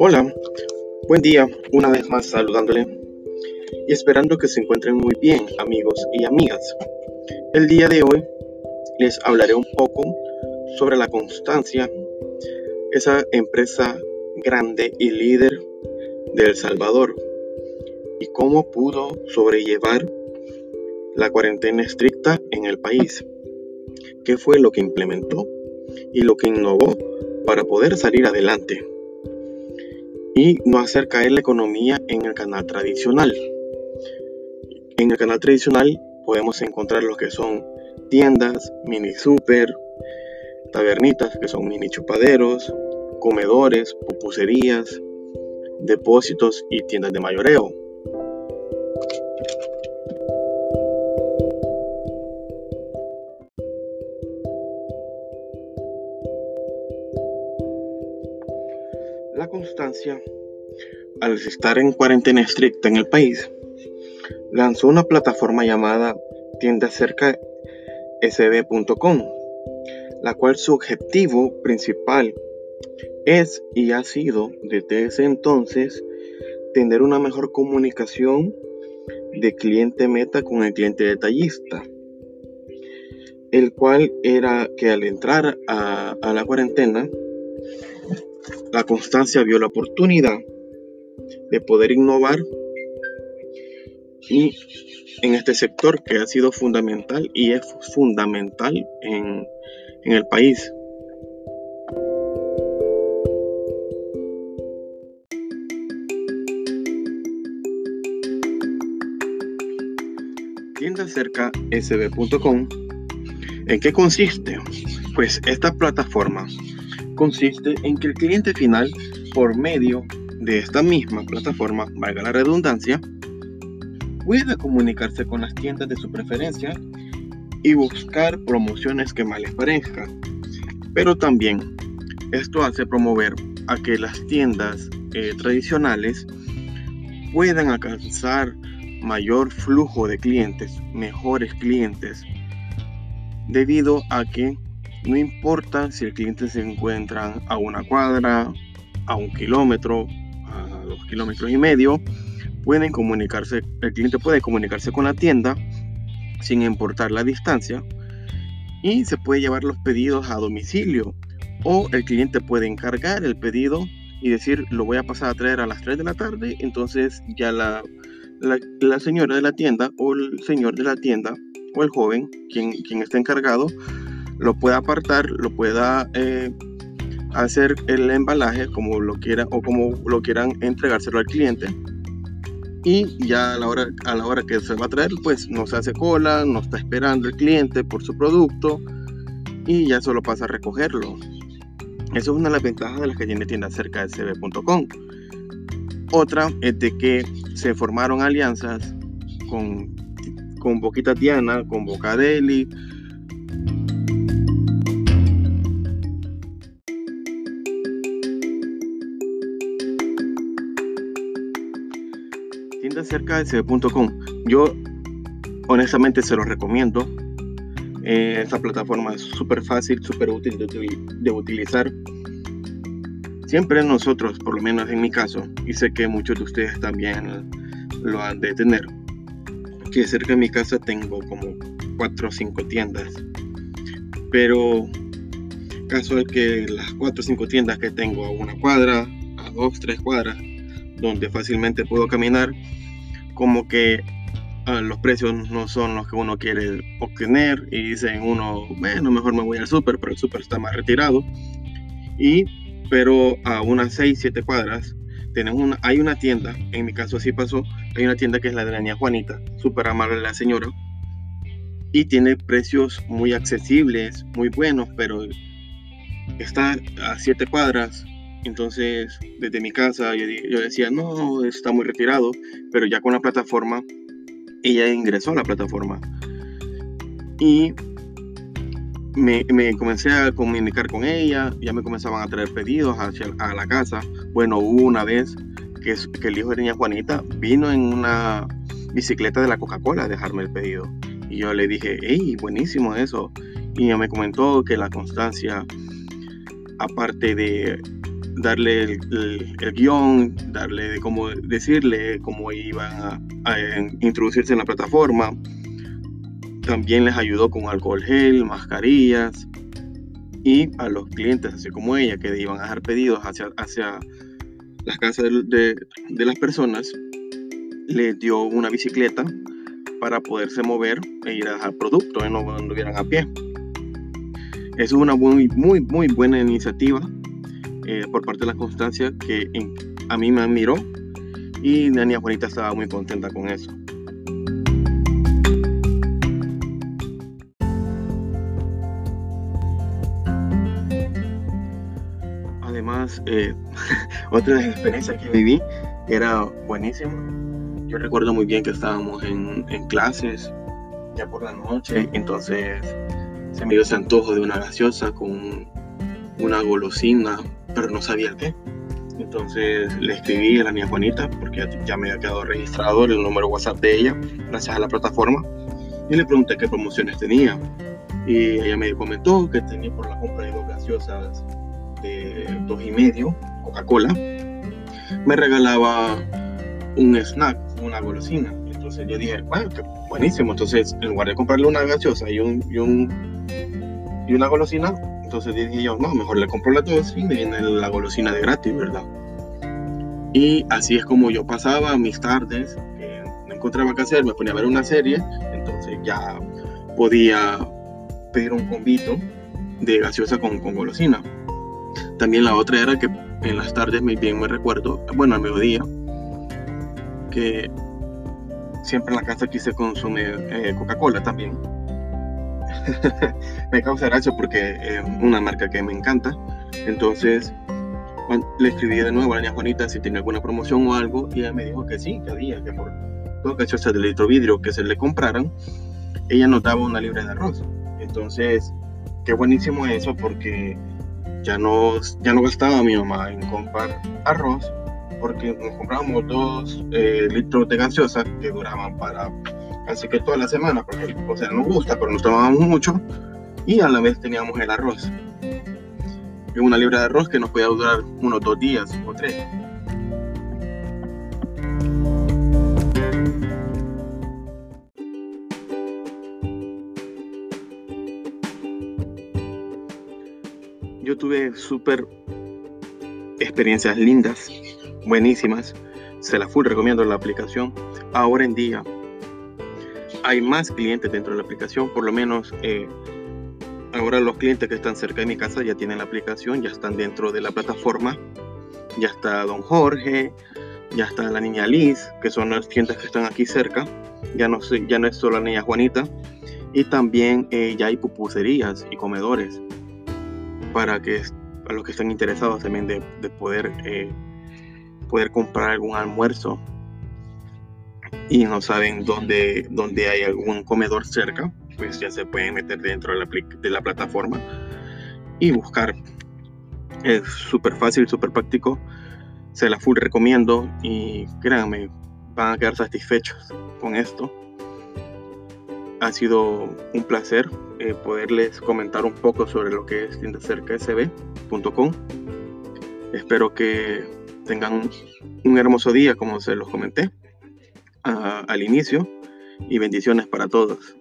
Hola, buen día, una vez más saludándole y esperando que se encuentren muy bien amigos y amigas. El día de hoy les hablaré un poco sobre la constancia, esa empresa grande y líder de El Salvador y cómo pudo sobrellevar la cuarentena estricta en el país. ¿Qué fue lo que implementó y lo que innovó para poder salir adelante? Y no hacer caer la economía en el canal tradicional. En el canal tradicional podemos encontrar lo que son tiendas, mini super, tabernitas que son mini chupaderos, comedores, pupuserías, depósitos y tiendas de mayoreo. La constancia, al estar en cuarentena estricta en el país, lanzó una plataforma llamada tiendacercasb.com, la cual su objetivo principal es y ha sido desde ese entonces tener una mejor comunicación de cliente meta con el cliente detallista, el cual era que al entrar a, a la cuarentena, la constancia vio la oportunidad de poder innovar y en este sector que ha sido fundamental y es fundamental en, en el país. Tienda cerca sb.com. ¿En qué consiste? Pues esta plataforma consiste en que el cliente final, por medio de esta misma plataforma, valga la redundancia, pueda comunicarse con las tiendas de su preferencia y buscar promociones que más les parezca. Pero también esto hace promover a que las tiendas eh, tradicionales puedan alcanzar mayor flujo de clientes, mejores clientes, debido a que no importa si el cliente se encuentra a una cuadra, a un kilómetro, dos kilómetros y medio, pueden comunicarse, el cliente puede comunicarse con la tienda sin importar la distancia y se puede llevar los pedidos a domicilio o el cliente puede encargar el pedido y decir lo voy a pasar a traer a las 3 de la tarde, entonces ya la, la, señora de la tienda o el señor de la tienda o el joven, quien, quien está encargado, lo pueda apartar, lo pueda eh, hacer el embalaje como lo quiera o como lo quieran entregárselo al cliente. Y ya a la hora, a la hora que se va a traer, pues no se hace cola, no está esperando el cliente por su producto y ya solo pasa a recogerlo. Eso es una de las ventajas de las que tiene tienda cerca de cb.com. Otra es de que se formaron alianzas con, con Boquita Diana, con Bocadeli, tienda cerca de cb.com. Yo honestamente se lo recomiendo. Eh, esta plataforma es súper fácil, súper útil de, utilizar. Siempre nosotros, por lo menos en mi caso, y sé que muchos de ustedes también lo han de tener, que cerca de mi casa tengo como 4 o 5 tiendas. Pero caso es que las 4 o 5 tiendas que tengo a una cuadra, a 2, 3 cuadras, donde fácilmente puedo caminar, como que ah, los precios no son los que uno quiere obtener y dicen uno, bueno, mejor me voy al súper, pero el súper está más retirado. Y, pero a unas 6, 7 cuadras, tenemos una, hay una tienda, en mi caso así pasó, hay una tienda que es la de la niña Juanita, súper amable la señora, y tiene precios muy accesibles, muy buenos, pero está a 7 cuadras, entonces, desde mi casa yo, decía, no, está muy retirado, pero ya con la plataforma, ella ingresó a la plataforma. Y me, comencé a comunicar con ella, ya me comenzaban a traer pedidos hacia a la casa. Bueno, hubo una vez que, que el hijo de niña Juanita vino en una bicicleta de la Coca-Cola a dejarme el pedido. Y yo le dije, hey, buenísimo eso. Y ella me comentó que la constancia, aparte de darle el, guion, darle cómo decirle cómo iban a, introducirse en la plataforma. También les ayudó con alcohol gel, mascarillas y a los clientes, así como ella, que iban a dejar pedidos hacia, hacia las casas de, de las personas, les dio una bicicleta para poderse mover e ir a dejar productos y no anduvieran a pie. Es una muy, muy, muy buena iniciativa eh, por parte de la Constancia que a mí me admiró y Nania Juanita estaba muy contenta con eso. Además, eh, otra de las experiencias que viví era buenísima. Yo recuerdo muy bien que estábamos en, en clases ya por la noche, entonces se me dio ese antojo de una gaseosa con una golosina, pero no sabía qué. Entonces le escribí a la niña Juanita, porque ya me había quedado registrado el número WhatsApp de ella, gracias a la plataforma, y le pregunté qué promociones tenía. Y ella me comentó que tenía por la compra de dos gaseosas de dos y medio, Coca-Cola, me regalaba un snack, una golosina. Entonces yo dije, bueno, buenísimo. Entonces, en lugar de comprarle una gaseosa y un, y un y una golosina. Entonces dije yo, no, mejor le compro las dos y me viene la golosina de gratis, ¿verdad? Y así es como yo pasaba mis tardes, no encontraba qué hacer, me ponía a ver una serie, entonces ya podía pedir un convito de gaseosa con, golosina. También la otra era que en las tardes, bien me recuerdo, bueno, al mediodía, que siempre en la casa aquí se consume eh, Coca-Cola también. me causa gracia porque es una marca que me encanta. Entonces le escribí de nuevo a la niña Juanita si tenía alguna promoción o algo y ella me dijo que sí, que había, que por todo gaseosas de litro vidrio que se le compraran, ella nos daba una libra de arroz. Entonces, qué buenísimo eso porque ya no, ya no gastaba mi mamá en comprar arroz porque nos comprábamos dos eh, litros de gaseosa que duraban para Así que toda la semana, porque o sea, nos gusta, pero nos tomábamos mucho y a la vez teníamos el arroz. Y una libra de arroz que nos podía durar unos dos días o tres. Yo tuve súper experiencias lindas, buenísimas. Se la full recomiendo la aplicación. Ahora en día hay más clientes dentro de la aplicación, por lo menos eh, ahora los clientes que están cerca de mi casa ya tienen la aplicación, ya están dentro de la plataforma, ya está Don Jorge, ya está la niña Liz, que son las tiendas que están aquí cerca, ya no, ya no es solo la niña Juanita, y también eh, ya hay pupuserías y comedores para que a los que están interesados también de, poder, eh, poder comprar algún almuerzo y no saben dónde, dónde hay algún comedor cerca, pues ya se pueden meter dentro de la, de la plataforma y buscar. Es súper fácil, súper práctico. Se la full recomiendo y créanme, van a quedar satisfechos con esto. Ha sido un placer eh, poderles comentar un poco sobre lo que es tiendacercasb.com. Espero que tengan un hermoso día, como se los comenté al inicio y bendiciones para todos.